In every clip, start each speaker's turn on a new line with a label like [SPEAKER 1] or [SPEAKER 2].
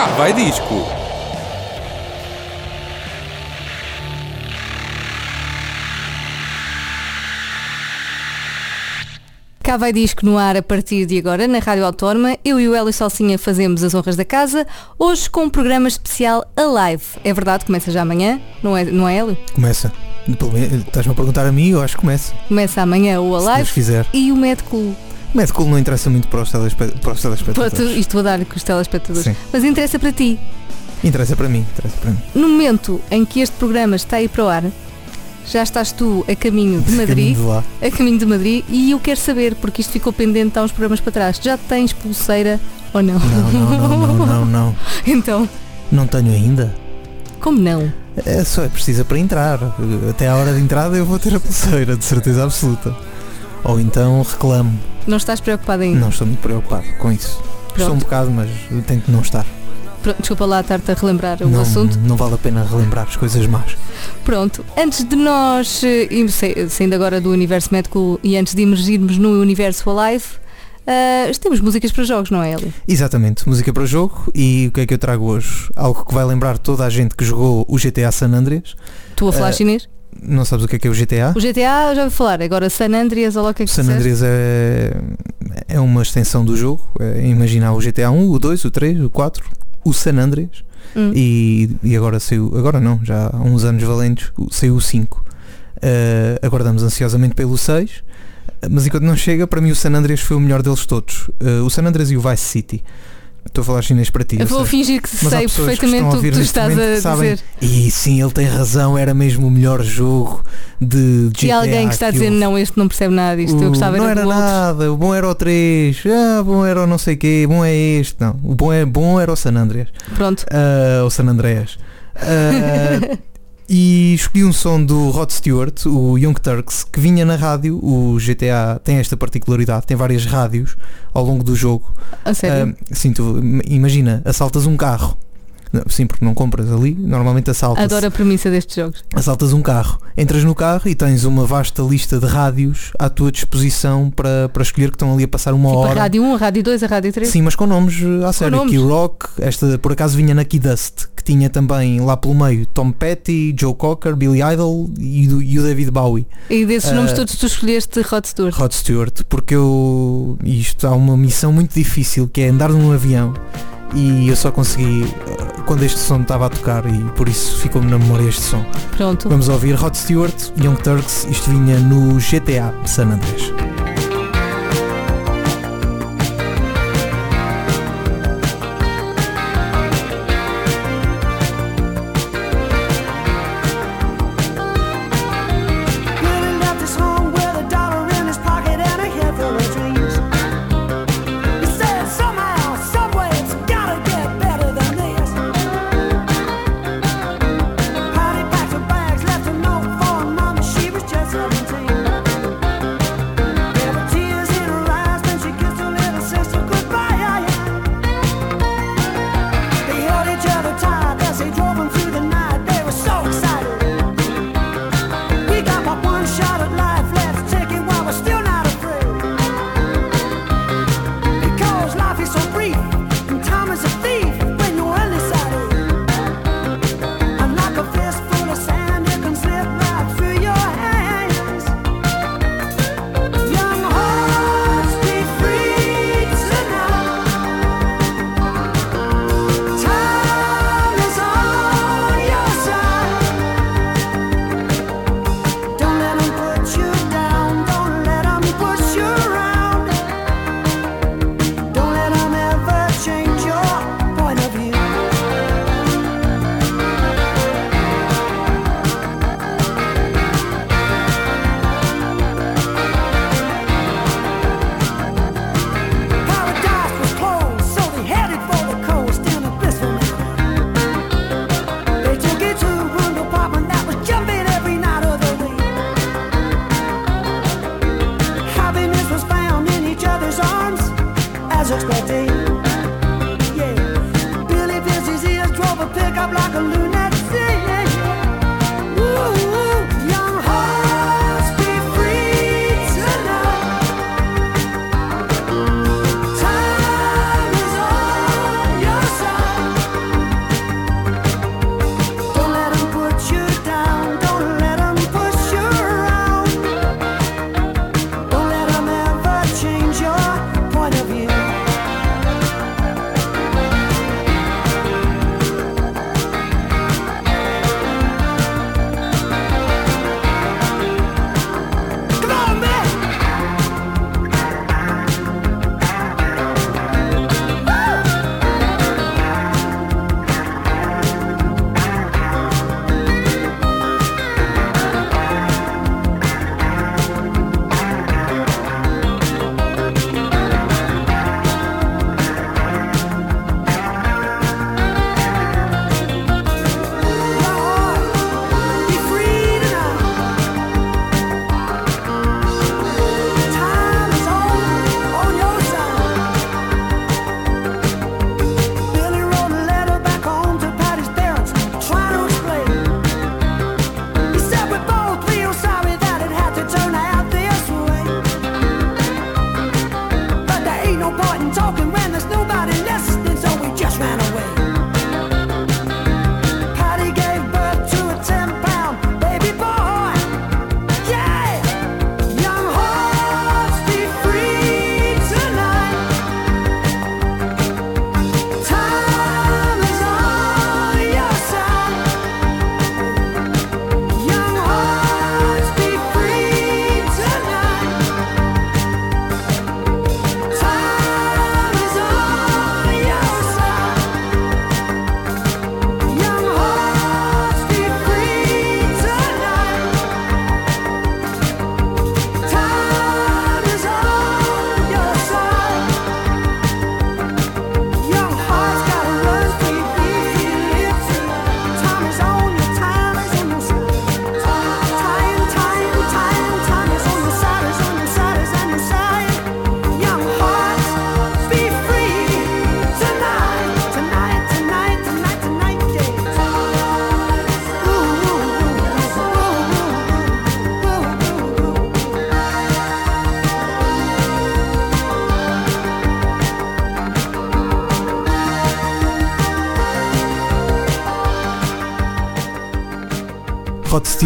[SPEAKER 1] Cá vai disco.
[SPEAKER 2] Cá vai disco no ar a partir de agora na Rádio Autónoma. Eu e o Hélio Salsinha fazemos as honras da casa, hoje com um programa especial a live. É verdade, começa já amanhã, não é, não é Hélio?
[SPEAKER 3] Começa. Estás-me a perguntar a mim, eu acho que começa.
[SPEAKER 2] Começa amanhã o a
[SPEAKER 3] Se
[SPEAKER 2] live
[SPEAKER 3] Deus quiser.
[SPEAKER 2] e o Medcool.
[SPEAKER 3] O Medcool não interessa muito para os, para os
[SPEAKER 2] Pô, tu-
[SPEAKER 3] telespectadores.
[SPEAKER 2] Isto vou dar com os telespectadores.
[SPEAKER 3] Sim.
[SPEAKER 2] Mas interessa para ti.
[SPEAKER 3] Interessa para mim, interessa para mim.
[SPEAKER 2] No momento em que este programa está aí para o ar, já estás tu a caminho de Madrid,
[SPEAKER 3] Caminho de
[SPEAKER 2] a caminho de Madrid, e eu quero saber, porque isto ficou pendente há uns programas para trás, já tens pulseira ou não?
[SPEAKER 3] Não, não, não, não, não, não.
[SPEAKER 2] então,
[SPEAKER 3] Não tenho ainda.
[SPEAKER 2] como não?
[SPEAKER 3] É só é precisa para entrar. Até à hora de entrada eu vou ter a pulseira, de certeza absoluta. Ou então reclamo.
[SPEAKER 2] Não estás preocupado ainda?
[SPEAKER 3] Não estou muito preocupado com isso. Estou um
[SPEAKER 2] Pronto.
[SPEAKER 3] bocado, mas tento não estar.
[SPEAKER 2] Pronto, desculpa lá estar-te a relembrar o
[SPEAKER 3] não,
[SPEAKER 2] assunto.
[SPEAKER 3] não vale a pena relembrar as coisas más.
[SPEAKER 2] Pronto, antes de nós, eh, saindo agora do universo médico e antes de emergirmos no universo Alive, ah, temos músicas para jogos, não é, Hélio?
[SPEAKER 3] Exatamente, música para o jogo e o que é que eu trago hoje? Algo que vai lembrar toda a gente que jogou o GTA San Andreas.
[SPEAKER 2] Tu a falar
[SPEAKER 3] Eh,
[SPEAKER 2] chinês?
[SPEAKER 3] Não sabes o que é que é o GTA?
[SPEAKER 2] O GTA já ouvi falar, agora San Andreas, lá o que é que
[SPEAKER 3] San. Andreas é, é uma extensão do jogo. É imaginar o GTA 1, o 2, o 3, o 4, o San Andreas
[SPEAKER 2] Hum.
[SPEAKER 3] e, e agora saiu, agora não, já há uns anos valentes, saiu o 5. Eh, aguardamos ansiosamente pelo 6, mas enquanto não chega, para mim o San Andreas foi o melhor deles todos. Eh, o San Andreas e o Vice City. Estou a falar chinês para ti.
[SPEAKER 2] Eu
[SPEAKER 3] eu
[SPEAKER 2] vou
[SPEAKER 3] sei.
[SPEAKER 2] fingir que sei perfeitamente o que tu estás a
[SPEAKER 3] sabem.
[SPEAKER 2] dizer.
[SPEAKER 3] E sim, ele tem razão, era mesmo o melhor jogo de GTA.
[SPEAKER 2] E alguém que está a dizer, não, este não percebe nada disto, eu
[SPEAKER 3] O-
[SPEAKER 2] gostava
[SPEAKER 3] não
[SPEAKER 2] era
[SPEAKER 3] nada, o bom era o 3, ah, bom era o não sei quê, bom é este, não, o bom, é, bom era o San Andreas,
[SPEAKER 2] Pronto,
[SPEAKER 3] ah, o San Andreas. Ah, e escolhi um som do Rod Stewart, o Young Turks, que vinha na rádio, o GTA tem esta particularidade, tem várias rádios ao longo do jogo.
[SPEAKER 2] a sério.
[SPEAKER 3] Ah, sim, tu im- imagina, assaltas um carro. Sim, porque não compras ali, normalmente assaltas.
[SPEAKER 2] Adoro a premissa destes jogos.
[SPEAKER 3] Assaltas um carro, entras no carro e tens uma vasta lista de rádios à tua disposição para, para escolher que estão ali a passar uma
[SPEAKER 2] Tipo a
[SPEAKER 3] hora.
[SPEAKER 2] Rádio 1, a Rádio 2, a Rádio 3.
[SPEAKER 3] Sim, mas com nomes eh, à sério.
[SPEAKER 2] nomes.
[SPEAKER 3] Key Rock, esta por acaso vinha na Key Dust, que tinha também lá pelo meio Tom Petty, Joe Cocker, Billy Idol e, e o David Bowie.
[SPEAKER 2] E desses
[SPEAKER 3] Ah,
[SPEAKER 2] nomes todos tu escolheste Rod Stewart.
[SPEAKER 3] Rod Stewart, porque eu. Isto há uma missão muito difícil que é andar num avião e eu só consegui eh, quando este som estava a tocar e por isso ficou-me na memória este som.
[SPEAKER 2] Pronto.
[SPEAKER 3] Vamos ouvir Rod Stewart, Young Turks, isto vinha no GTA San Andreas.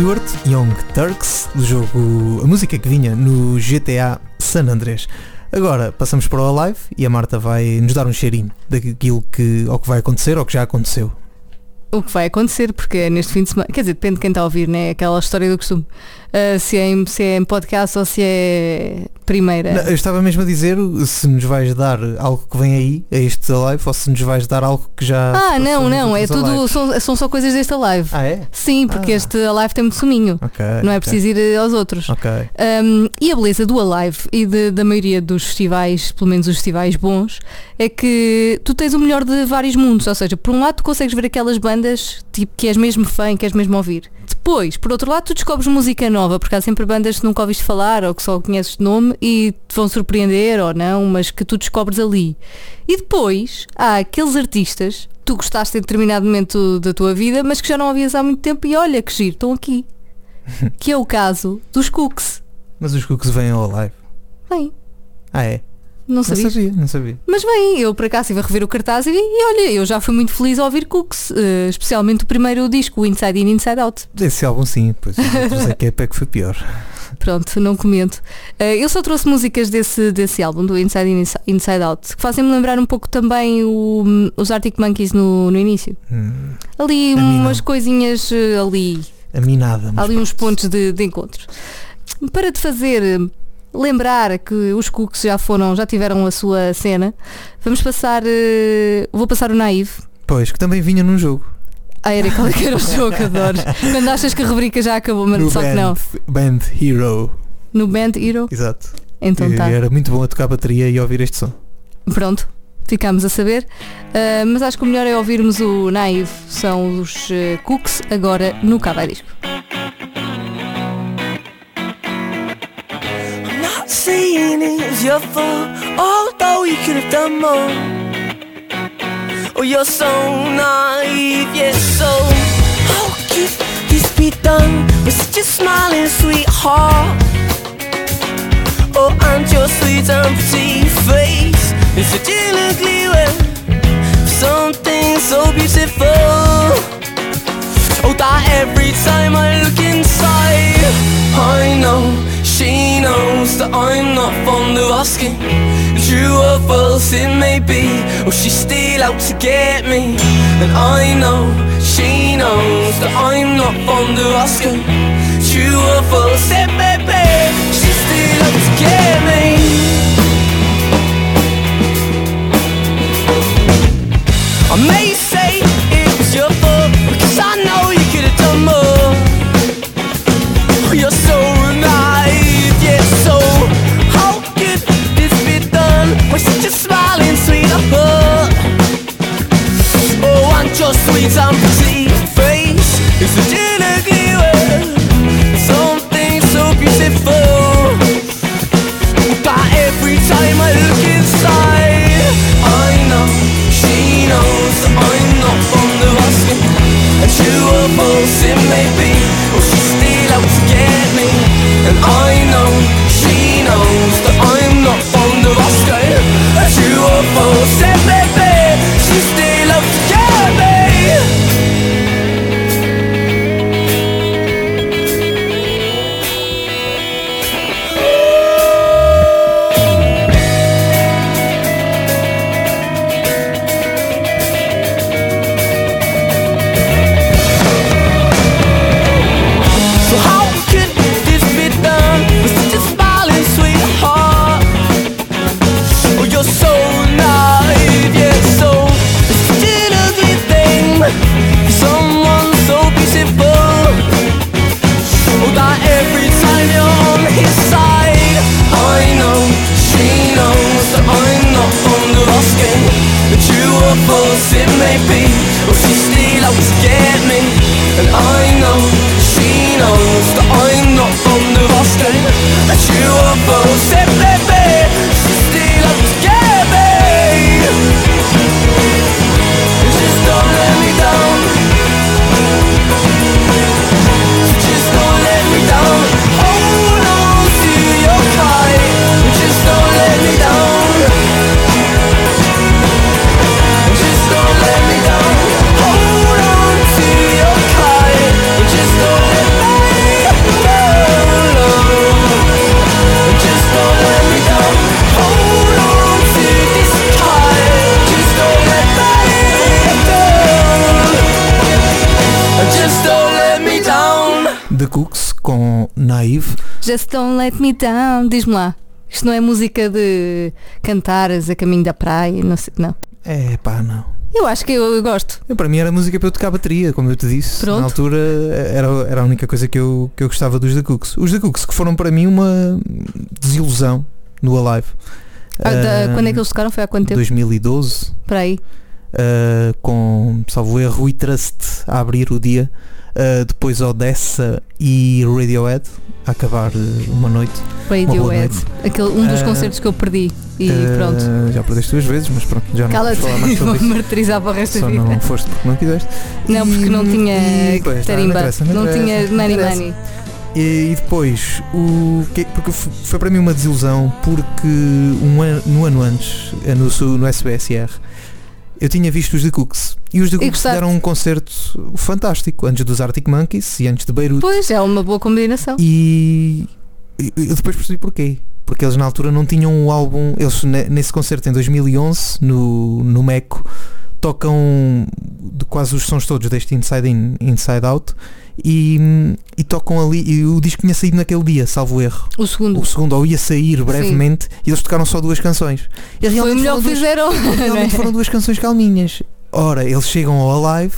[SPEAKER 3] Stewart, Young Turks, do jogo, a música que vinha no GTA San Andrés. Agora passamos para o Alive e a Marta vai nos dar um cheirinho daquilo que, ao que vai acontecer ou que já aconteceu.
[SPEAKER 2] O que vai acontecer, porque é neste fim de semana. Quer dizer, depende de quem está a ouvir, né? Aquela história do costume. Ah, se, é em, se é em podcast ou se é primeira.
[SPEAKER 3] Não, eu estava mesmo a dizer se nos vais dar algo que vem aí, a este Alive, ou se nos vais dar algo que já.
[SPEAKER 2] ah, não, não. É tudo. São, são só coisas desta live.
[SPEAKER 3] Ah, é?
[SPEAKER 2] Sim, porque
[SPEAKER 3] Ah.
[SPEAKER 2] este Alive tem muito suminho.
[SPEAKER 3] Ok.
[SPEAKER 2] Não é
[SPEAKER 3] ok,
[SPEAKER 2] preciso ir eh, aos outros.
[SPEAKER 3] Ok.
[SPEAKER 2] Um, e a beleza do Alive e de- da maioria dos festivais, pelo menos os festivais bons, é que tu tens o melhor de vários mundos. Ou seja, por um lado tu consegues ver aquelas bandas tipo, que és mesmo fã, e queres mesmo ouvir. Depois, por outro lado, tu descobres música nova, porque há sempre bandas que nunca ouviste falar ou que só conheces de nome e te vão surpreender ou não, mas que tu descobres ali. E depois há aqueles artistas que tu gostaste em determinado momento da tua vida, mas que já não ouvias há muito tempo e olha que giro, estão aqui. que é o caso dos Cooks.
[SPEAKER 3] Mas os cookies vêm ao Alive.
[SPEAKER 2] Bem,
[SPEAKER 3] Ah, é?
[SPEAKER 2] Não
[SPEAKER 3] Não
[SPEAKER 2] sabia.
[SPEAKER 3] sabia, não sabia.
[SPEAKER 2] Mas bem, eu por acaso estive a rever o cartaz e, e olha, eu já fui muito feliz a ouvir Cooks, eh, especialmente o primeiro disco, o Inside In, Inside Out.
[SPEAKER 3] Esse álbum sim, pois é que é que foi pior.
[SPEAKER 2] Pronto, não comento. Eh, eu só trouxe músicas desse, desse álbum, do Inside In, Insi- Inside Out, que fazem-me lembrar um pouco também o- os Arctic Monkeys no, no início.
[SPEAKER 3] Hum,
[SPEAKER 2] Ali umas coisinhas eh, ali,
[SPEAKER 3] a mim nada.
[SPEAKER 2] Ali uns
[SPEAKER 3] pronto.
[SPEAKER 2] pontos de, de encontro. Para te fazer eh, lembrar que os Cooks já foram, já tiveram a sua cena, vamos passar, eh, vou passar o Naive.
[SPEAKER 3] Pois, que também vinha num jogo.
[SPEAKER 2] Ah, era qual é que era o jogo, adoro. Quando achas que a rubrica já acabou, mas só que não.
[SPEAKER 3] Band Hero.
[SPEAKER 2] No Band Hero?
[SPEAKER 3] Exato.
[SPEAKER 2] Então
[SPEAKER 3] E
[SPEAKER 2] tá.
[SPEAKER 3] Era muito bom a tocar bateria e ouvir este som.
[SPEAKER 2] Pronto, ficámos a saber. Ah, mas acho que o melhor é ouvirmos o Naive, são os eh, Cooks, agora no Cava
[SPEAKER 1] your fault, although you could have done more. Oh, you're so naive, yeah, so how could this be done with such a smiling sweetheart? Oh, and your sweet and face is such an ugly way. Something so beautiful. Oh, that every time I look inside, I know she knows that I'm not fond of asking. True or false it may be, oh, she's still out to get me. And I know she knows that I'm not fond of asking. True or false it may be, she's still out to get me. Sweet and face is such an ugly word. Something so beautiful that every time I look inside, I know she knows I'm not fond of asking. And true or false it may be, oh she's still out to get me. Just don't let me down.
[SPEAKER 2] Diz-me lá. Isto não é música de cantares a caminho da praia, não sei. Não.
[SPEAKER 3] É pá, não.
[SPEAKER 2] Eu acho que eu, eu gosto.
[SPEAKER 3] Eu, para mim era música para eu tocar bateria, como eu te disse.
[SPEAKER 2] Pronto.
[SPEAKER 3] Na altura era, era a única coisa que eu, que eu gostava dos The Cooks. Os The Cooks que foram para mim uma desilusão no Alive.
[SPEAKER 2] Ah, da-
[SPEAKER 3] Ah,
[SPEAKER 2] quando é que eles tocaram? Foi há quanto tempo?
[SPEAKER 3] 2012.
[SPEAKER 2] Para aí.
[SPEAKER 3] uh, com, salvo erro, e Trust a abrir o dia, uh, depois Odessa e Radiohead a acabar uh, uma noite. Uma
[SPEAKER 2] Radiohead.
[SPEAKER 3] noite.
[SPEAKER 2] Aquele, um dos
[SPEAKER 3] Ah,
[SPEAKER 2] concertos que eu perdi. E
[SPEAKER 3] Uh,
[SPEAKER 2] pronto.
[SPEAKER 3] Já perdeste duas vezes, mas pronto, já não
[SPEAKER 2] Cala-te
[SPEAKER 3] falar mais sobre isso.
[SPEAKER 2] martirizar para o resto
[SPEAKER 3] Só
[SPEAKER 2] da vida.
[SPEAKER 3] não foste porque não quiseste.
[SPEAKER 2] Não, porque não tinha
[SPEAKER 3] e- pois,
[SPEAKER 2] tarimba.
[SPEAKER 3] não
[SPEAKER 2] tinha money money.
[SPEAKER 3] E, e depois, o que, porque foi para mim uma desilusão porque um ano, no ano antes, eh, no, no SBSR, eu tinha visto os The Cooks. E os The Cooks deram um concerto fantástico antes dos Arctic Monkeys e antes de Beirut
[SPEAKER 2] Pois, é uma boa combinação.
[SPEAKER 3] e eu depois percebi porquê. Porque eles na altura não tinham o álbum, eles ne- nesse concerto em 2011 no, no Meco tocam de quase os sons todos deste Inside In, Inside Out e, e tocam ali, e o disco tinha saído naquele dia, salvo erro.
[SPEAKER 2] O segundo.
[SPEAKER 3] O segundo, ou ia sair brevemente, e eles tocaram só duas canções. E
[SPEAKER 2] Foi o melhor
[SPEAKER 3] foram
[SPEAKER 2] que
[SPEAKER 3] duas-
[SPEAKER 2] fizeram. é?
[SPEAKER 3] Realmente foram duas canções calminhas. Ora, eles chegam ao Alive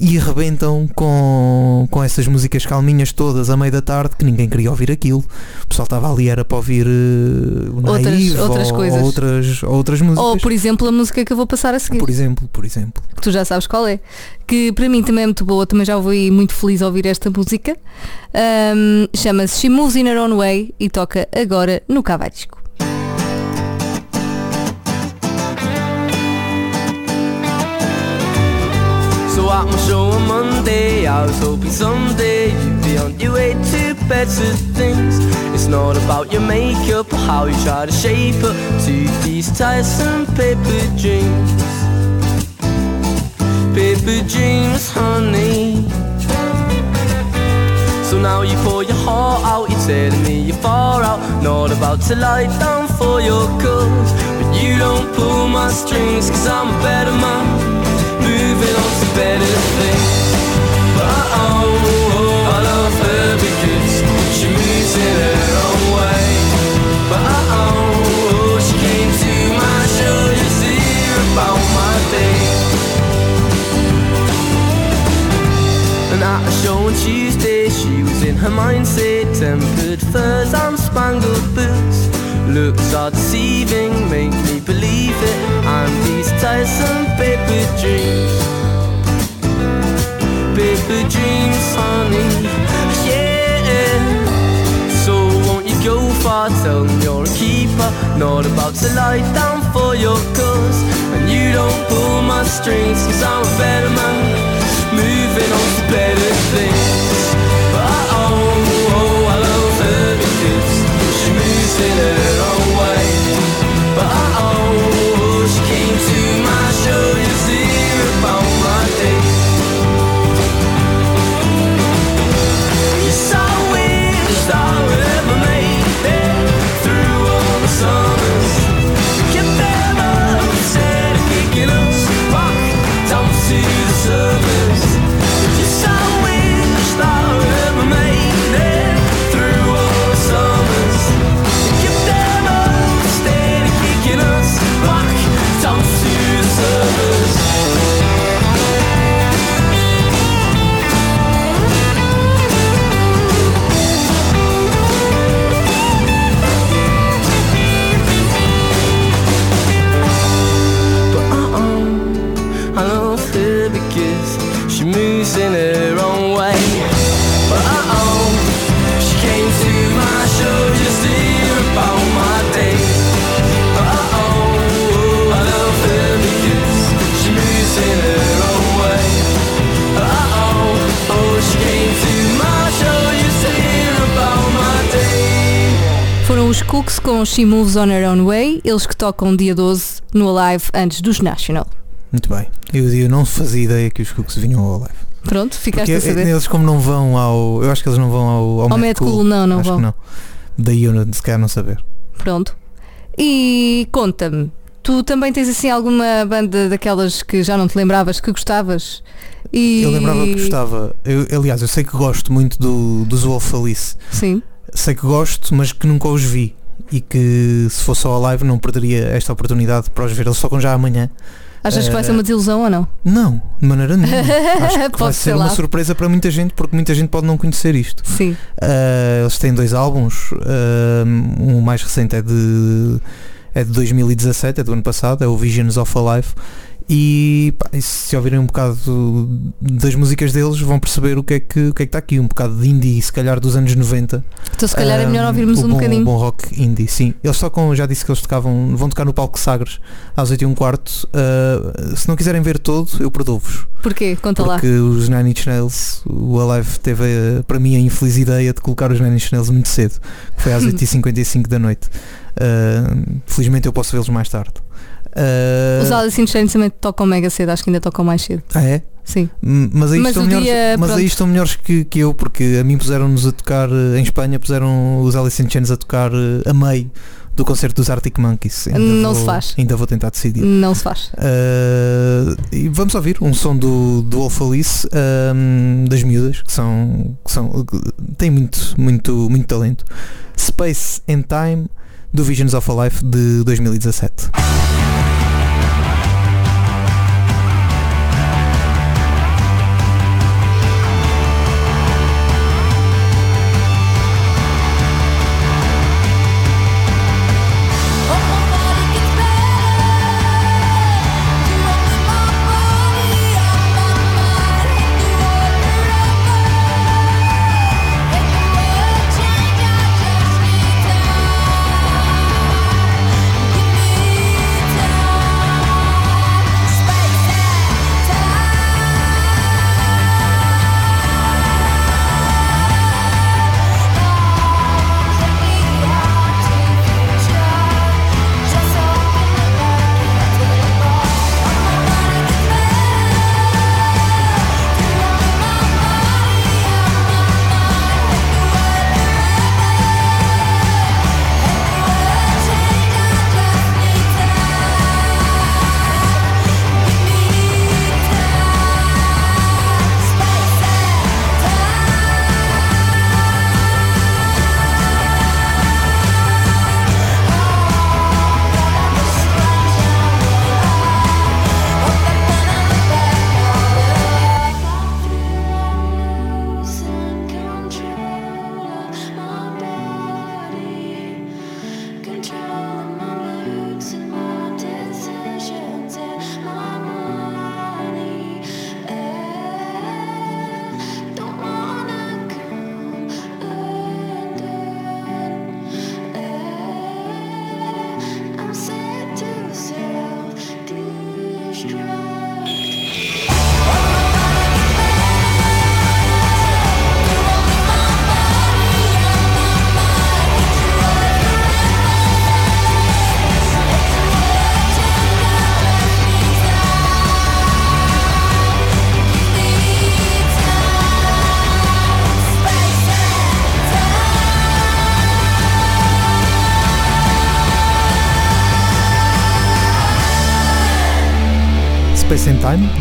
[SPEAKER 3] e arrebentam com, com essas músicas calminhas todas à meia da tarde que ninguém queria ouvir aquilo. O pessoal estava ali era para ouvir eh, o
[SPEAKER 2] Outras-
[SPEAKER 3] Naive
[SPEAKER 2] outras
[SPEAKER 3] ou,
[SPEAKER 2] coisas.
[SPEAKER 3] ou outras, ou outras músicas.
[SPEAKER 2] Ou, por exemplo, a música que eu vou passar a seguir.
[SPEAKER 3] Por exemplo, por exemplo.
[SPEAKER 2] que tu já sabes qual é, que para mim também é muito boa, também já ouvi muito feliz a ouvir esta música. Ahm, Chama-se She Moves in Her Own Way e toca agora no Cavarisco.
[SPEAKER 1] At my show on Monday, I was hoping someday you'd be on your way to better things. It's not about your makeup or how you try to shape up to these tiresome paper dreams. Paper dreams, honey. So now you pour your heart out, you're telling me you're far out. Not about to lie down for your cause. But you don't pull my strings, cause I'm a better man. Moving on to better things. But oh, I love her because she moves in her own way. But oh, she came to my show to about my. And at a show on Tuesday, she was in her mindset. Tempered furs and spangled boots. Looks are deceiving, make me believe it. These tiresome paper dreams. Paper dreams, honey. Yeah. So won't you go far? Tell them you're a keeper. Not about to lie down for your cause. And you don't pull my strings, cause I'm a better man. Moving on to better things. She Moves
[SPEAKER 2] on Her Own Way, eles que tocam dia 12 no Alive antes dos National.
[SPEAKER 3] Muito bem. Eu, eu não fazia ideia que os Cooks vinham ao Alive.
[SPEAKER 2] Pronto, ficaste
[SPEAKER 3] Porque
[SPEAKER 2] a saber.
[SPEAKER 3] eles como não vão ao. Eu acho que eles não vão ao, ao,
[SPEAKER 2] Ao Mad Cool, não, não
[SPEAKER 3] acho
[SPEAKER 2] vão.
[SPEAKER 3] Que não. Daí eu não- se calhar não saber.
[SPEAKER 2] Pronto. E conta-me, tu também tens assim alguma banda daquelas que já não te lembravas que gostavas E...
[SPEAKER 3] Eu lembrava que gostava. Eu, aliás, eu sei que gosto muito do, dos Wolf Alice.
[SPEAKER 2] Sim.
[SPEAKER 3] Sei que gosto, mas que nunca os vi. E que se fosse só a live não perderia esta oportunidade para os ver. Eles tocam já amanhã.
[SPEAKER 2] Achas que vai
[SPEAKER 3] Eh,
[SPEAKER 2] ser uma desilusão ou não?
[SPEAKER 3] Não, de maneira nenhuma. Acho que vai ser
[SPEAKER 2] ser
[SPEAKER 3] uma surpresa para muita gente, porque muita gente pode não conhecer isto.
[SPEAKER 2] Sim.
[SPEAKER 3] Uh, eles têm dois álbuns. uh, o mais recente é de, é de 2017, é do ano passado, é o Visions of a Life. E, pá, e se ouvirem um bocado das músicas deles vão perceber o que é que, o que, é que está aqui, um bocado de indie, se calhar dos anos 90.
[SPEAKER 2] Então se calhar é melhor ouvirmos um
[SPEAKER 3] bom,
[SPEAKER 2] bocadinho.
[SPEAKER 3] bom rock indie, sim. Eles tocam, já disse que eles tocavam, vão tocar no palco Sagres às 8 e um quarto. Uh, se não quiserem ver todo, eu perdoo-vos.
[SPEAKER 2] Porquê? Conta lá.
[SPEAKER 3] Porque os Nine Inch Nails, o Alive teve para mim a infeliz ideia de colocar os Nine Inch Nails muito cedo, que foi às 8h55 da noite. Uh, felizmente eu posso vê-los mais tarde. Uh,
[SPEAKER 2] Os Alice in Chains também tocam mega cedo, acho que ainda tocam mais cedo.
[SPEAKER 3] ah é?
[SPEAKER 2] Sim.
[SPEAKER 3] M- Mas aí,
[SPEAKER 2] Mas
[SPEAKER 3] estão, melhores,
[SPEAKER 2] dia,
[SPEAKER 3] mas aí estão melhores que, que eu, porque a mim puseram-nos a tocar eh, em Espanha, puseram os Alice in Chains a tocar eh, a meio do concerto dos Arctic Monkeys. Ainda
[SPEAKER 2] Não
[SPEAKER 3] vou-
[SPEAKER 2] se faz.
[SPEAKER 3] Ainda vou tentar decidir.
[SPEAKER 2] Não se faz.
[SPEAKER 3] Uh, e vamos ouvir um som do, do Wolf Alice um, das miúdas que são, que são têm muito, muito, muito talento Space and Time do Visions of a Life de 2017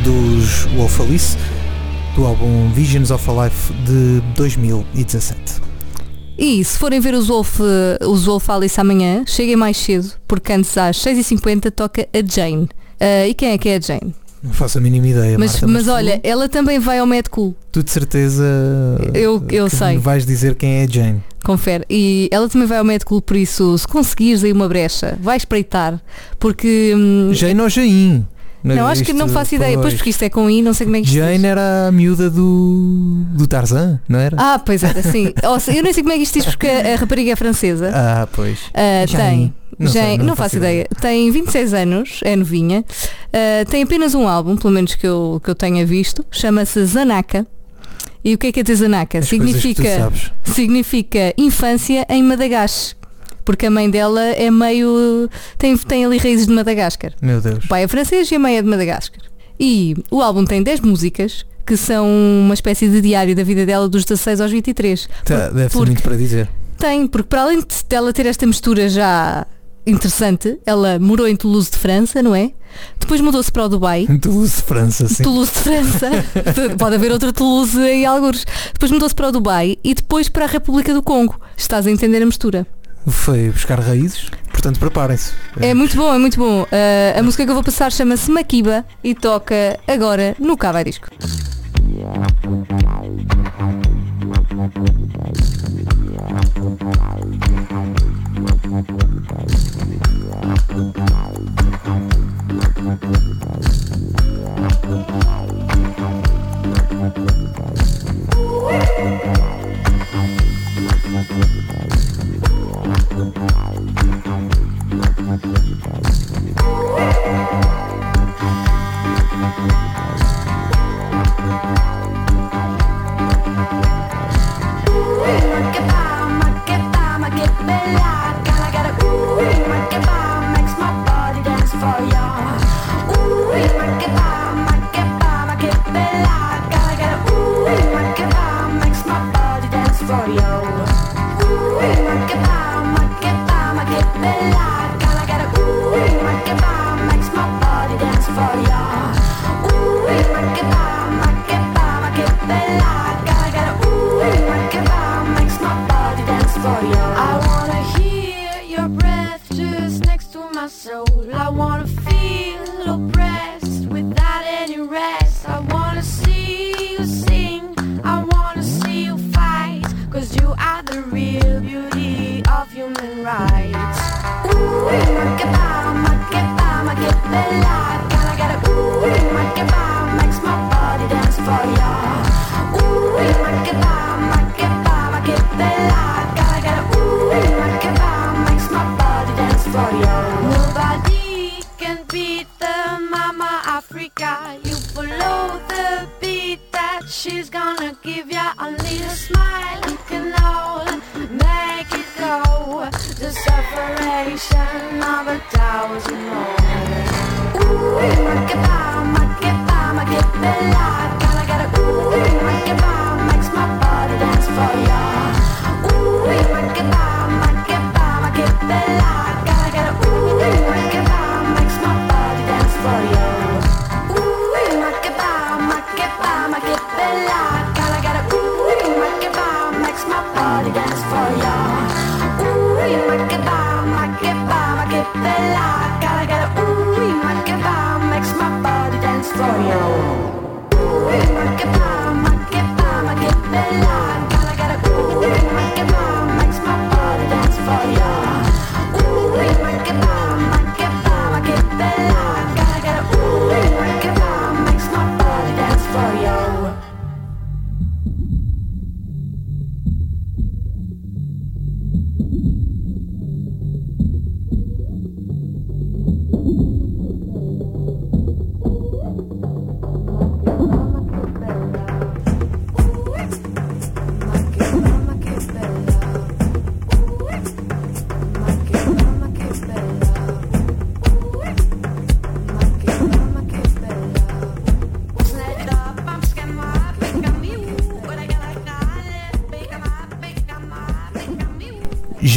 [SPEAKER 3] dos Wolf Alice do álbum Visions of a Life de 2017
[SPEAKER 2] E se forem ver os Wolf, eh, os Wolf Alice amanhã, cheguem mais cedo, porque antes às 6h50 toca a Jane. Ah, e quem é que é a Jane?
[SPEAKER 3] não faço a mínima ideia
[SPEAKER 2] Mas,
[SPEAKER 3] Marta,
[SPEAKER 2] mas
[SPEAKER 3] tu-
[SPEAKER 2] olha, ela também vai ao Mad Cool,
[SPEAKER 3] tu de certeza
[SPEAKER 2] Eu- eu sei.
[SPEAKER 3] vais dizer quem é a Jane
[SPEAKER 2] confere. E ela também vai ao Mad Cool, por isso, se conseguires aí uma brecha, vai espreitar, porque. hum,
[SPEAKER 3] Jane ou Jain
[SPEAKER 2] não, acho que não faço ideia, pois porque isto é com I, não sei como é que isto
[SPEAKER 3] Jane
[SPEAKER 2] diz.
[SPEAKER 3] era a miúda do, do Tarzan, não era?
[SPEAKER 2] Ah, pois era, sim. Eu nem sei como é que isto diz porque a, a rapariga é francesa.
[SPEAKER 3] Ah, pois. Jane.
[SPEAKER 2] tem.
[SPEAKER 3] Não sei,
[SPEAKER 2] Jane-
[SPEAKER 3] não
[SPEAKER 2] não,
[SPEAKER 3] faço
[SPEAKER 2] faço ideia. Tem 26 anos, é novinha. Ah, tem apenas um álbum, pelo menos que eu, que eu tenha visto. Chama-se Zanaka. E o que é que é dizer Zanaka?
[SPEAKER 3] As
[SPEAKER 2] Significa, significa infância em Madagascar. Porque a mãe dela é meio. tem, tem ali raízes de Madagascar.
[SPEAKER 3] Meu Deus.
[SPEAKER 2] O pai é francês e a mãe é de Madagascar. E o álbum tem 10 músicas que são uma espécie de diário da vida dela dos 16 aos 23.
[SPEAKER 3] Tá, deve ser muito para dizer.
[SPEAKER 2] Tem, porque para além de dela ter esta mistura já interessante. Ela morou em Toulouse de França, não é? Depois mudou-se para o Dubai.
[SPEAKER 3] Toulouse, França, sim.
[SPEAKER 2] Toulouse de França. Pode haver outra Toulouse em alguns. Depois mudou-se para o Dubai e depois para a República do Congo. Estás a entender a mistura?
[SPEAKER 3] Foi buscar raízes, portanto preparem-se.
[SPEAKER 2] É muito bom, é muito bom. Uh, a música que eu vou passar chama-se Makiba e toca agora no Cava Disco.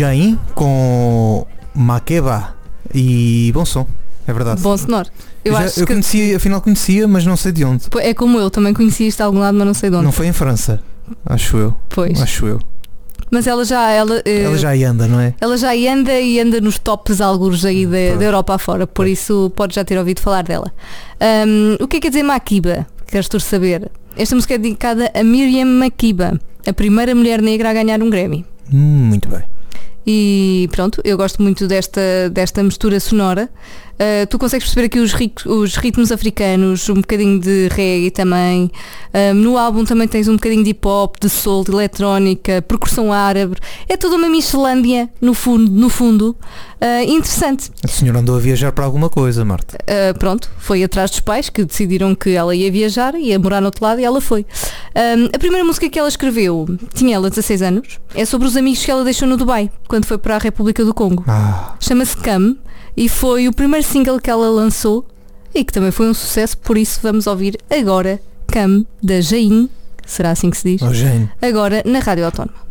[SPEAKER 3] Jain com Makeba e bom som, é verdade.
[SPEAKER 2] Bom sonoro. Eu,
[SPEAKER 3] já-
[SPEAKER 2] acho
[SPEAKER 3] eu
[SPEAKER 2] que
[SPEAKER 3] conhecia, afinal conhecia, mas não sei de onde.
[SPEAKER 2] é como eu, também conheci isto de algum lado, mas não sei de onde.
[SPEAKER 3] Não foi em França, acho eu.
[SPEAKER 2] Pois.
[SPEAKER 3] Acho eu.
[SPEAKER 2] Mas ela já, ela, eh,
[SPEAKER 3] Ela já aí anda, não é?
[SPEAKER 2] ela já aí anda e anda nos tops alguns aí da, Europa afora, por isso podes já ter ouvido falar dela. Ahm, o que é que quer dizer Makiba? Queres tu saber? Esta música é dedicada a Miriam Makiba, a primeira mulher negra a ganhar um Grammy.
[SPEAKER 3] Hum, muito bem.
[SPEAKER 2] E pronto, eu gosto muito desta, desta mistura sonora. Uh, tu consegues perceber aqui os, os ritmos africanos, um bocadinho de reggae também. Um, no álbum também tens um bocadinho de hip hop, de soul, de eletrónica, percussão árabe. É toda uma Michelândia no fundo. No fundo. Uh, interessante.
[SPEAKER 3] A senhora andou a viajar para alguma coisa, Marta.
[SPEAKER 2] Uh, pronto, foi atrás dos pais que decidiram que ela ia viajar, ia morar no outro lado e ela foi. Um, a primeira música que ela escreveu, tinha ela 16 anos, é sobre os amigos que ela deixou no Dubai, quando foi para a República do Congo.
[SPEAKER 3] Ah,
[SPEAKER 2] Chama-se Come e foi o primeiro single que ela lançou e que também foi um sucesso, por isso vamos ouvir agora Come da Jain, será assim que se diz,
[SPEAKER 3] oh,
[SPEAKER 2] agora na Rádio Autónoma.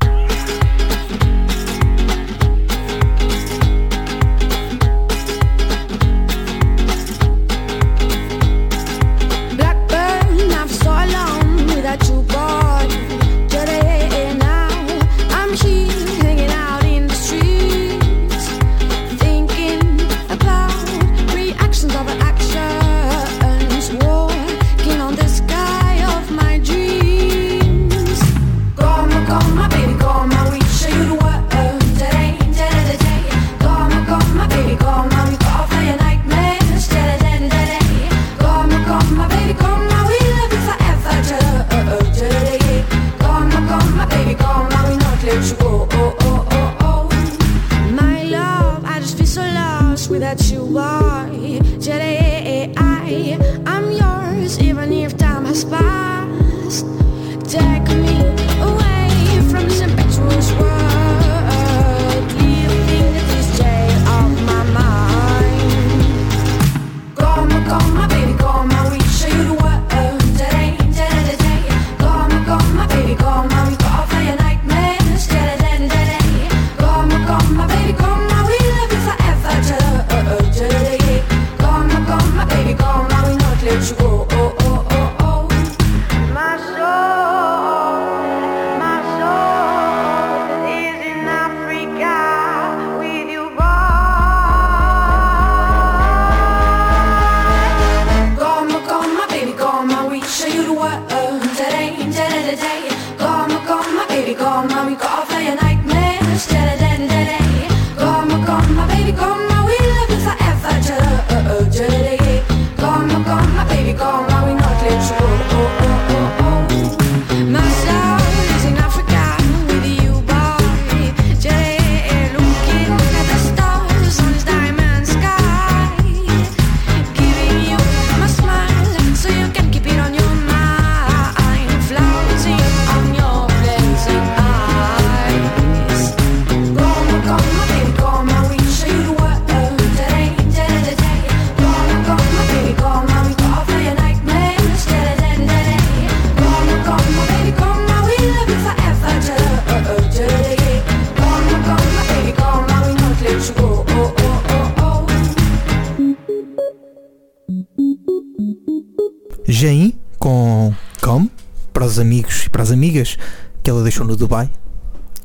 [SPEAKER 3] Dubai.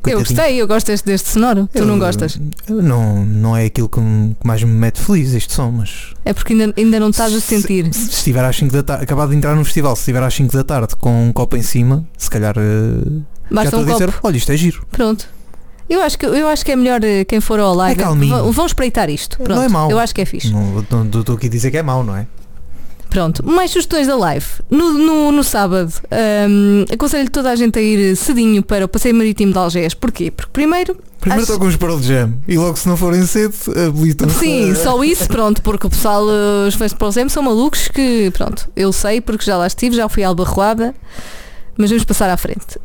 [SPEAKER 2] Eu gostei, eu gosto deste, deste sonoro. Tu
[SPEAKER 3] Eu-
[SPEAKER 2] não gostas?
[SPEAKER 3] Não, não é aquilo que, que mais me mete feliz este som, mas
[SPEAKER 2] É porque ainda, ainda não estás a
[SPEAKER 3] Se-
[SPEAKER 2] sentir.
[SPEAKER 3] Se, se estiver às 5 da tarde, acabado de entrar no festival, se estiver às 5 da tarde com um copo em cima, se calhar eh, já
[SPEAKER 2] Basta
[SPEAKER 3] estou
[SPEAKER 2] um
[SPEAKER 3] a dizer,
[SPEAKER 2] copo.
[SPEAKER 3] olha, isto é giro.
[SPEAKER 2] Pronto. Eu acho, que, eu acho que é melhor eh, quem for ao live.
[SPEAKER 3] É calminho.
[SPEAKER 2] vão, vão espreitar isto.
[SPEAKER 3] Não
[SPEAKER 2] Pronto.
[SPEAKER 3] é mau.
[SPEAKER 2] Eu acho que é fixe.
[SPEAKER 3] Não não- não estou aqui a dizer que é mau, não é?
[SPEAKER 2] Pronto. Mais sugestões da live. No, no, no sábado, hum, aconselho toda a gente a ir cedinho para o Passeio Marítimo de Algés. Porquê? Porque primeiro.
[SPEAKER 3] Primeiro com os Pearl Jam e logo se não forem cedo, habilitam
[SPEAKER 2] Sim, só isso, pronto, porque o pessoal, eh, os fãs de Pearl Jam são malucos que, pronto, eu sei porque já lá estive, já fui Albarroada, mas vamos passar à frente.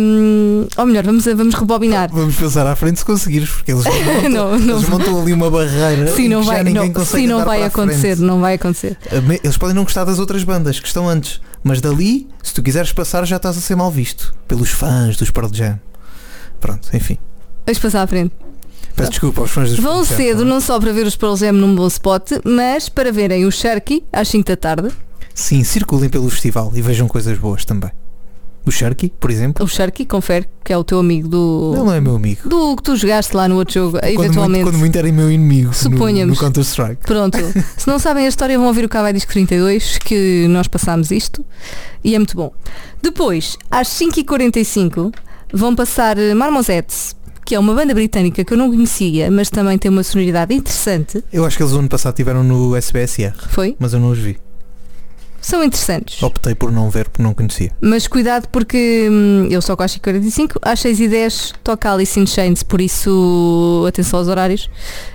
[SPEAKER 2] Hum, ou melhor, vamos, vamos rebobinar.
[SPEAKER 3] Vamos passar à frente se conseguires, porque eles montam,
[SPEAKER 2] Não, não-
[SPEAKER 3] eles montam ali uma barreira
[SPEAKER 2] Sim, não vai, não, sim, não vai acontecer, não vai acontecer.
[SPEAKER 3] Eles podem não gostar das outras bandas que estão antes, mas dali, se tu quiseres passar, já estás a ser mal visto pelos fãs dos Pearl Jam. Pronto, enfim.
[SPEAKER 2] Vamos passar à frente.
[SPEAKER 3] Peço desculpa aos fãs dos
[SPEAKER 2] Vão
[SPEAKER 3] Pearl Jam,
[SPEAKER 2] cedo,
[SPEAKER 3] tá bem?
[SPEAKER 2] não só para ver os Pearl Jam num bom spot, mas para verem o Sharky às 5 da tarde.
[SPEAKER 3] Sim, circulem pelo festival e vejam coisas boas também. O Sharky, por exemplo,
[SPEAKER 2] O Sharky, confere, que é o teu amigo do.
[SPEAKER 3] ele não é meu amigo.
[SPEAKER 2] Do que tu jogaste lá no outro jogo,
[SPEAKER 3] Quando
[SPEAKER 2] eventualmente.
[SPEAKER 3] muito, quando muito era meu inimigo no,
[SPEAKER 2] Suponhamos.
[SPEAKER 3] no Counter-Strike.
[SPEAKER 2] Pronto, se não sabem a história vão ouvir o Cavai Disco 32 que nós passámos isto e é muito bom. Depois, às 5h45 vão passar eh, Marmosettes, que é uma banda britânica que eu não conhecia, mas também tem uma sonoridade interessante.
[SPEAKER 3] Eu acho que eles o ano passado estiveram no SBSR,
[SPEAKER 2] Foi?
[SPEAKER 3] mas eu não os vi.
[SPEAKER 2] São interessantes.
[SPEAKER 3] Optei por não ver porque não conhecia.
[SPEAKER 2] Mas cuidado porque hum, eu só com às 5h45, às 6h10 toca Alice in Chains, por isso atenção aos horários,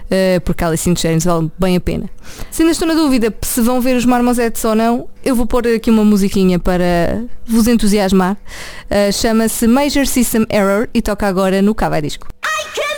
[SPEAKER 2] eh, porque Alice in Chains vale bem a pena. Se ainda estou na dúvida se vão ver os Marmosettes ou não, eu vou pôr aqui uma musiquinha para vos entusiasmar. Eh, Chama-se Major System Error e toca agora no Cavai Disco.
[SPEAKER 4] I can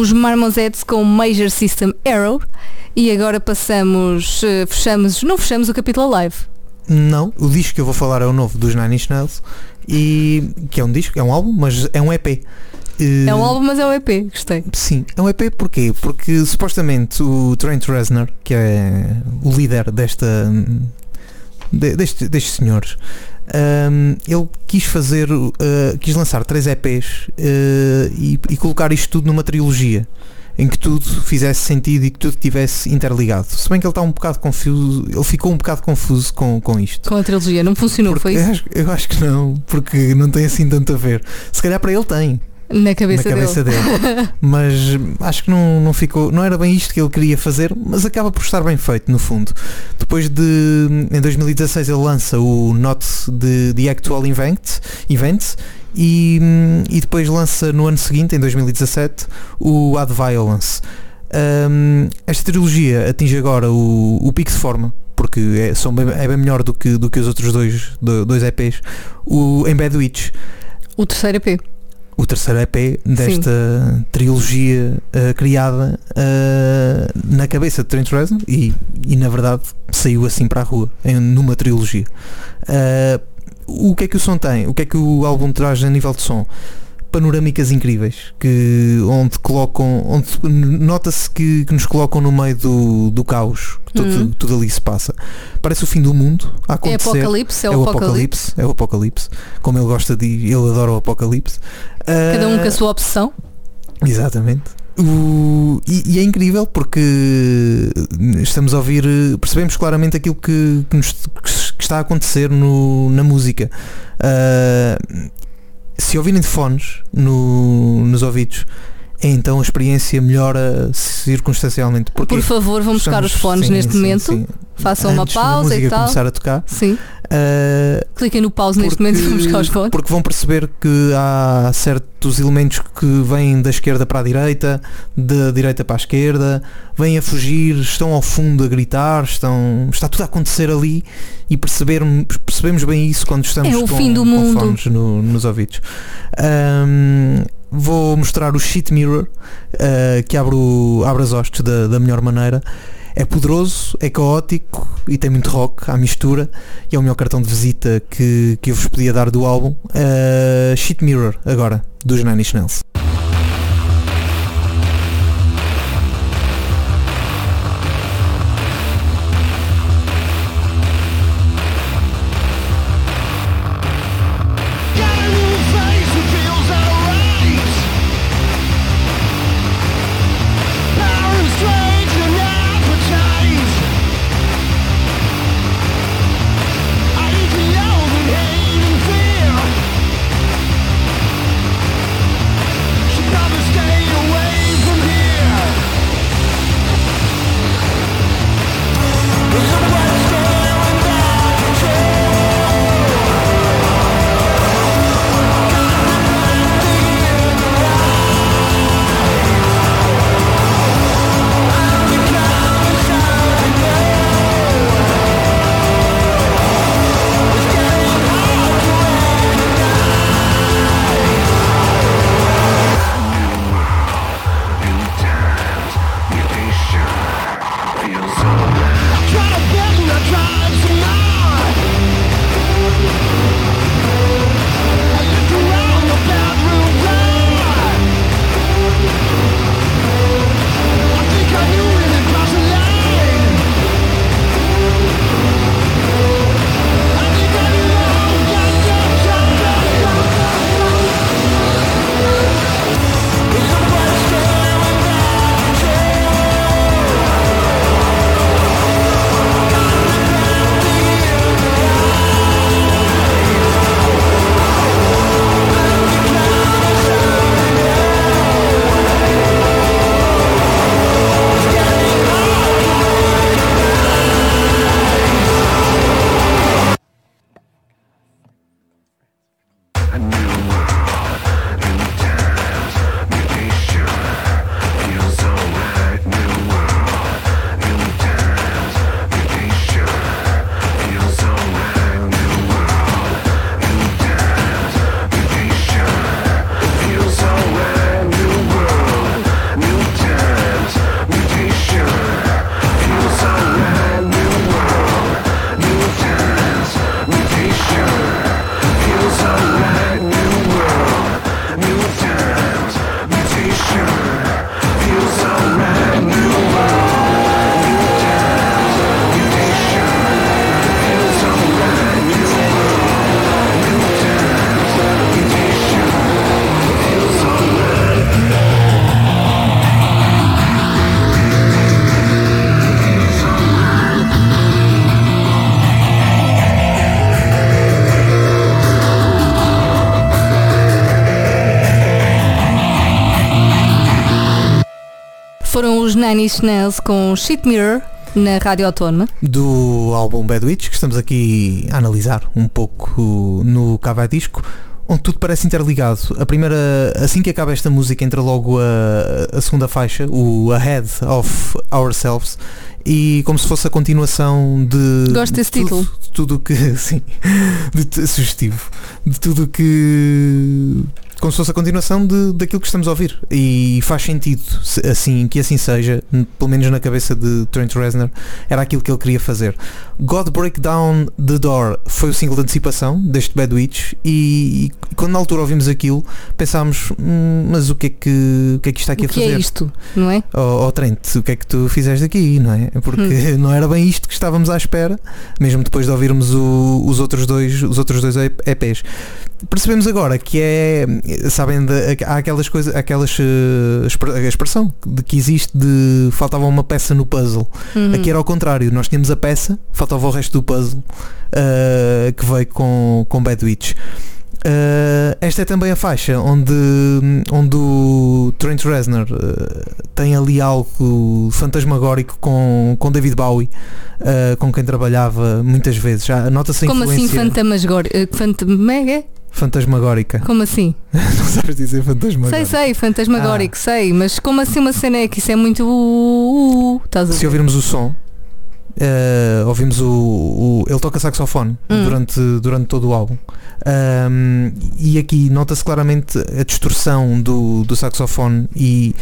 [SPEAKER 2] os Marmosettes com Major System Error e agora passamos, eh, fechamos, não fechamos o capítulo live.
[SPEAKER 3] Não, o disco que eu vou falar é o novo dos Nine Inch Nails e que é um disco, é um álbum, mas é um EP.
[SPEAKER 2] É um álbum, mas é um EP, gostei.
[SPEAKER 3] Sim, é um EP porquê? Porque supostamente o Trent Reznor, que é o líder desta de- deste- destes senhores, hum, ele quis fazer, uh, quis lançar três EPs uh, e, e colocar isto tudo numa trilogia em que tudo fizesse sentido e que tudo estivesse interligado. Se bem que ele está um bocado confuso, ele ficou um bocado confuso com, com isto.
[SPEAKER 2] Com a trilogia, não funcionou,
[SPEAKER 3] Porque
[SPEAKER 2] foi
[SPEAKER 3] eu,
[SPEAKER 2] isso?
[SPEAKER 3] acho, eu acho que não, porque não tem assim tanto a ver. Se calhar para ele tem,
[SPEAKER 2] Na cabeça,
[SPEAKER 3] na cabeça
[SPEAKER 2] dele.
[SPEAKER 3] dele. mas acho que não, não ficou, não era bem isto que ele queria fazer, mas acaba por estar bem feito no fundo. Depois de em 2016 ele lança o Not de The Actual Event, event e, e depois lança no ano seguinte, em 2017, o Ad Violence. Hum, esta trilogia atinge agora o, o pico de forma porque é, são bem, é bem melhor do que, do que os outros dois, do- dois EPs o em Bad Witch
[SPEAKER 2] O terceiro EP.
[SPEAKER 3] O terceiro EP desta trilogia uh, criada uh, na cabeça de Trent Reznor e, e na verdade saiu assim para a rua em, numa trilogia Uh, o que é que o som tem? o que é que o álbum traz a nível de som? Panorâmicas incríveis que onde colocam onde nota-se que, que nos colocam no meio do, do caos que tudo,
[SPEAKER 2] Uhum.
[SPEAKER 3] tudo ali se passa parece o fim do mundo a
[SPEAKER 2] É
[SPEAKER 3] acontecer
[SPEAKER 2] Apocalipse, é,
[SPEAKER 3] é
[SPEAKER 2] o
[SPEAKER 3] o
[SPEAKER 2] Apocalipse.
[SPEAKER 3] apocalipse, é o apocalipse, como ele gosta de, ele adora o apocalipse.
[SPEAKER 2] Cada um
[SPEAKER 3] Ah,
[SPEAKER 2] com a sua obsessão.
[SPEAKER 3] Exatamente. O- e, e é incrível porque estamos a ouvir, percebemos claramente aquilo que, que nos- que está a acontecer no- na música. Ah, se ouvirem de fones no- nos ouvidos, então a experiência melhora circunstancialmente. Porque
[SPEAKER 2] Por favor, vão buscar os fones
[SPEAKER 3] sim,
[SPEAKER 2] neste
[SPEAKER 3] sim,
[SPEAKER 2] momento.
[SPEAKER 3] sim.
[SPEAKER 2] Façam uma
[SPEAKER 3] Antes da
[SPEAKER 2] pausa e tal.
[SPEAKER 3] começar a tocar.
[SPEAKER 2] Sim.
[SPEAKER 3] ah,
[SPEAKER 2] Cliquem no pause neste momento e buscar os fones.
[SPEAKER 3] porque vão perceber que há certos elementos que vêm da esquerda para a direita, da direita para a esquerda, vêm a fugir, estão ao fundo a gritar, estão, está tudo a acontecer ali e perceber, percebemos bem isso quando estamos
[SPEAKER 2] É o
[SPEAKER 3] com,
[SPEAKER 2] fim do mundo.
[SPEAKER 3] fones no- nos ouvidos. Ahm, vou mostrar o Sheet Mirror ah, que abre, o- abre as hostes da, da melhor maneira. É poderoso, é caótico e tem muito rock à mistura e é o melhor cartão de visita que, que eu vos podia dar do álbum. Uh, Sheet Mirror, agora, dos Nine Inch Nails.
[SPEAKER 2] Nine Inch Nails com Sheet Mirror na Rádio Autónoma.
[SPEAKER 3] do álbum Bad Witch, que estamos aqui a analisar um pouco no Cava Disco, onde tudo parece interligado. A primeira, assim que acaba esta música, entra logo a, a segunda faixa, o Ahead of Ourselves, e como se fosse a continuação de.
[SPEAKER 2] Gosto desse
[SPEAKER 3] de tudo,
[SPEAKER 2] título.
[SPEAKER 3] de tudo que. Sim, de, sugestivo. De tudo que. Como se fosse a continuação de, daquilo que estamos a ouvir. E faz sentido, se- assim, que assim seja, pelo menos na cabeça de Trent Reznor, era aquilo que ele queria fazer. God Break Down the Door foi o single de antecipação deste Bad Witch e, e quando na altura ouvimos aquilo pensámos, "Hum, mas o que é que, o que é que está aqui
[SPEAKER 2] O
[SPEAKER 3] a
[SPEAKER 2] que
[SPEAKER 3] fazer?
[SPEAKER 2] é isto, não é?
[SPEAKER 3] Oh, oh, Trent, o que é que tu fizeste aqui, não é? Porque não era bem isto que estávamos à espera, mesmo depois de ouvirmos o- os outros dois, os outros dois EP- EPs. Percebemos agora que é, sabem, de- há aquelas coisas, aquelas a expressão de que existe de faltava uma peça no puzzle.
[SPEAKER 2] Uhum.
[SPEAKER 3] Aqui era ao contrário, nós tínhamos a peça, faltava o resto do puzzle uh, que veio com, com Bad Witch. Uh, esta é também a faixa onde, onde o Trent Reznor uh, tem ali algo fantasmagórico com, com David Bowie, uh, com quem trabalhava muitas vezes. Já nota-se a
[SPEAKER 2] Como assim
[SPEAKER 3] influência
[SPEAKER 2] fantasmagórico? Fantamega?
[SPEAKER 3] Fantasmagórica.
[SPEAKER 2] Como assim?
[SPEAKER 3] Não sabes dizer fantasmagórica.
[SPEAKER 2] Sei, sei, fantasmagórico, sei, mas como assim uma cena é que isso é muito. Uh, uh, uh, estás a
[SPEAKER 3] Se ouvirmos o som, eh, ouvimos o, o- Ele toca saxofone
[SPEAKER 2] Hum.
[SPEAKER 3] durante, durante todo o álbum. Ahm, e aqui nota-se claramente a distorção do, do saxofone e,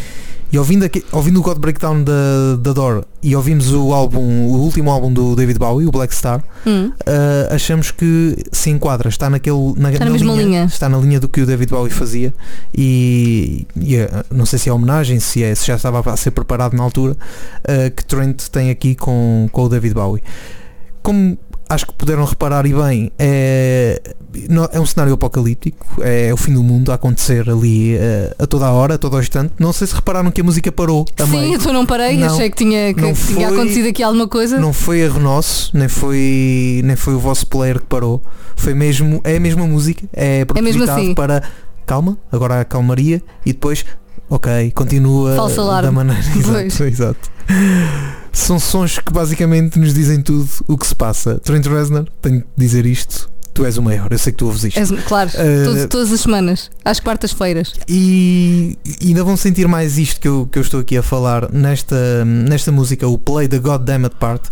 [SPEAKER 3] e ouvindo, aqui, ouvindo o God Breakdown da, da Door e ouvimos o álbum, o último álbum do David Bowie, o Black Star,
[SPEAKER 2] Hum.
[SPEAKER 3] ah, achamos que se enquadra, está naquele na,
[SPEAKER 2] Está na mesma linha.
[SPEAKER 3] está na linha do que o David Bowie fazia e, e, ah, não sei se é homenagem, se, é, se já estava a ser preparado na altura ah, que Trent tem aqui com, com o David Bowie. Como acho que puderam reparar e bem, é, é um cenário apocalíptico, é, o fim do mundo a acontecer ali eh, a toda a hora, a todo o instante. Não sei se repararam que a música parou também.
[SPEAKER 2] Sim, então não parei,
[SPEAKER 3] Não,
[SPEAKER 2] achei que tinha, que tinha
[SPEAKER 3] foi-
[SPEAKER 2] acontecido aqui alguma coisa.
[SPEAKER 3] Não foi erro nosso, nem foi, nem foi o vosso player que parou. Foi mesmo, é a mesma música, é
[SPEAKER 2] mesmo
[SPEAKER 3] propositado
[SPEAKER 2] assim.
[SPEAKER 3] para calma, agora a calmaria e depois, ok, continua
[SPEAKER 2] Falso alarme.
[SPEAKER 3] da maneira. Exato, exato. São sons que basicamente nos dizem tudo o que se passa. Trent Reznor, tenho de dizer isto, tu és o maior, eu sei que tu ouves isto.
[SPEAKER 2] És- claro,
[SPEAKER 3] Eh,
[SPEAKER 2] todas, todas as semanas, às quartas-feiras.
[SPEAKER 3] E e ainda vão sentir mais isto que eu, que eu estou aqui a falar nesta, nesta música, o Play the God Damn It Part.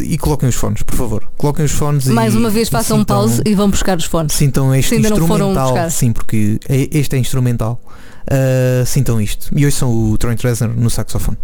[SPEAKER 3] E coloquem os fones, por favor. Coloquem os fones e
[SPEAKER 2] Mais uma vez
[SPEAKER 3] e
[SPEAKER 2] façam um pause e vão buscar os fones.
[SPEAKER 3] Sintam este
[SPEAKER 2] Se ainda não foram
[SPEAKER 3] instrumental. Sim, porque é- este é instrumental. Uh, sintam isto. E hoje são o Trent Reznor no saxofone.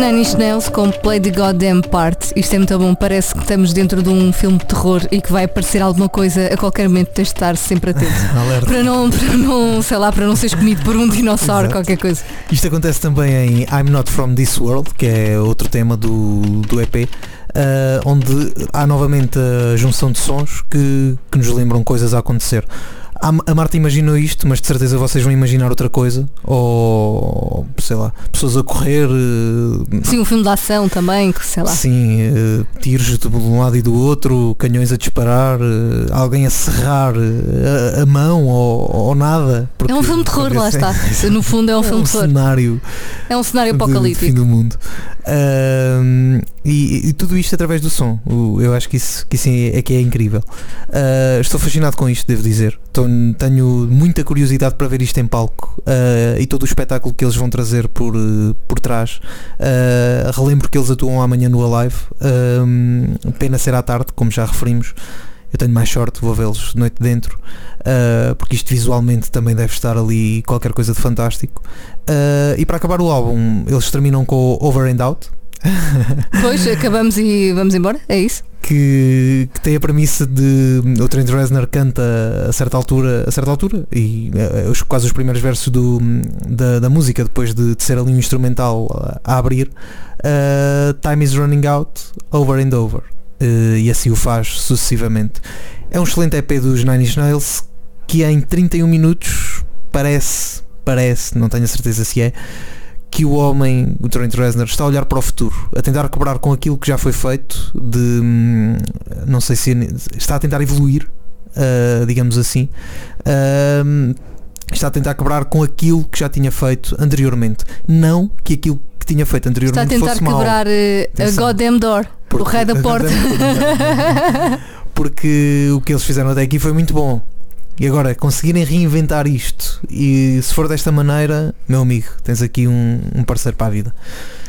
[SPEAKER 2] Nine Inch Nails com Play the Goddamn Part. Isto é muito bom, parece que estamos dentro de um filme de terror e que vai aparecer alguma coisa a qualquer momento, tens de estar sempre atento. Para não, para não, sei lá, para não seres comido por um dinossauro,
[SPEAKER 3] Exato.
[SPEAKER 2] qualquer coisa.
[SPEAKER 3] Isto acontece também em I'm Not From This World, que é outro tema do, do EP, ah, onde há novamente a junção de sons que, que nos lembram coisas a acontecer. A, Marta imaginou isto, mas de certeza vocês vão imaginar outra coisa. Ou, sei lá, pessoas a correr, eh,
[SPEAKER 2] Sim, um filme de ação também, sei lá.
[SPEAKER 3] Sim, eh, tiros de um lado e do outro, canhões a disparar, eh, alguém a serrar a, a mão ou, ou nada.
[SPEAKER 2] É um filme de terror, lá está. No fundo é um
[SPEAKER 3] é
[SPEAKER 2] filme
[SPEAKER 3] um
[SPEAKER 2] de terror.
[SPEAKER 3] cenário
[SPEAKER 2] É um cenário
[SPEAKER 3] de- de fim
[SPEAKER 2] apocalíptico.
[SPEAKER 3] do mundo. Ahm, e, e tudo isto através do som. Eu acho que isso, que isso é, é que é incrível. Ah, estou fascinado com isto, devo dizer. Tô- tenho muita curiosidade para ver isto em palco ah, e todo o espetáculo que eles vão trazer por, eh, por trás. Ah, relembro que eles atuam amanhã no Alive. Ahm, pena ser à tarde, como já referimos. Eu tenho mais sorte, vou vê-los noite dentro, ah, porque isto visualmente também deve estar ali qualquer coisa de fantástico. Uh, e para acabar o álbum, eles terminam com Over and Out,
[SPEAKER 2] Depois acabamos e vamos embora, é isso?
[SPEAKER 3] que, que tem a premissa de o Trent Reznor canta a certa altura, a certa altura e eh, os, quase os primeiros versos do, da, da música, depois de, de ser ali um instrumental a, a abrir, uh, Time is running out, over and over. Uh, e assim o faz sucessivamente. É um excelente EP dos Nine Inch Nails que em 31 minutos parece, parece, não tenho a certeza se é, que o homem, o Trent Reznor, está a olhar para o futuro, a tentar quebrar com aquilo que já foi feito, de hum, não sei se está a tentar evoluir, ah, digamos assim. Ahm, está a tentar quebrar com aquilo que já tinha feito anteriormente. Não que aquilo que tinha feito
[SPEAKER 2] Está a
[SPEAKER 3] anteriormente
[SPEAKER 2] tentar
[SPEAKER 3] fosse mau.
[SPEAKER 2] quebrar eh, a. Goddamn Door, o
[SPEAKER 3] Porque-
[SPEAKER 2] rei da porta.
[SPEAKER 3] Porque o que eles fizeram até aqui foi muito bom. E agora, conseguirem reinventar isto e se for desta maneira, meu amigo, tens aqui um, um parceiro para a vida.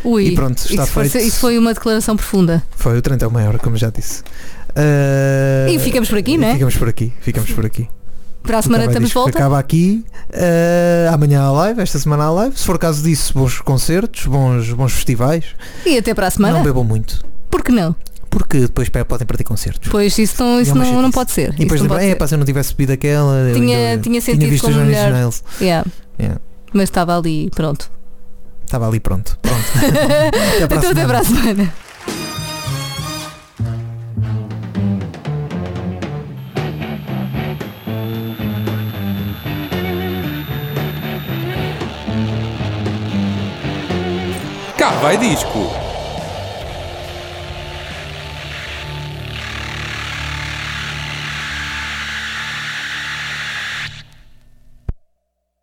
[SPEAKER 2] Ui,
[SPEAKER 3] E pronto, está
[SPEAKER 2] isso, foi,
[SPEAKER 3] feito.
[SPEAKER 2] isso foi uma declaração profunda.
[SPEAKER 3] Foi o Trent é o maior, como já disse. Ah,
[SPEAKER 2] E ficamos por aqui, não é?
[SPEAKER 3] Ficamos por aqui, ficamos por aqui.
[SPEAKER 2] Para a semana estamos de volta.
[SPEAKER 3] Acaba aqui. Ah, amanhã há live, esta semana há live. Se for caso disso, bons concertos, bons, bons festivais.
[SPEAKER 2] E até para a semana.
[SPEAKER 3] Não bebam muito.
[SPEAKER 2] Por que não?
[SPEAKER 3] Porque depois podem perder concertos.
[SPEAKER 2] Pois isso não,
[SPEAKER 3] é
[SPEAKER 2] isso
[SPEAKER 3] uma
[SPEAKER 2] não, não pode ser.
[SPEAKER 3] E depois lembra, é pá, se eu não tivesse bebido aquela.
[SPEAKER 2] Tinha-
[SPEAKER 3] ainda-
[SPEAKER 2] tinha sentido
[SPEAKER 3] visto
[SPEAKER 2] como melhor.
[SPEAKER 3] Nails.
[SPEAKER 2] Yeah.
[SPEAKER 3] Yeah.
[SPEAKER 2] Mas estava ali, pronto.
[SPEAKER 3] Estava ali pronto. Pronto. até para a
[SPEAKER 2] então até para a semana.
[SPEAKER 5] Cá vai disco.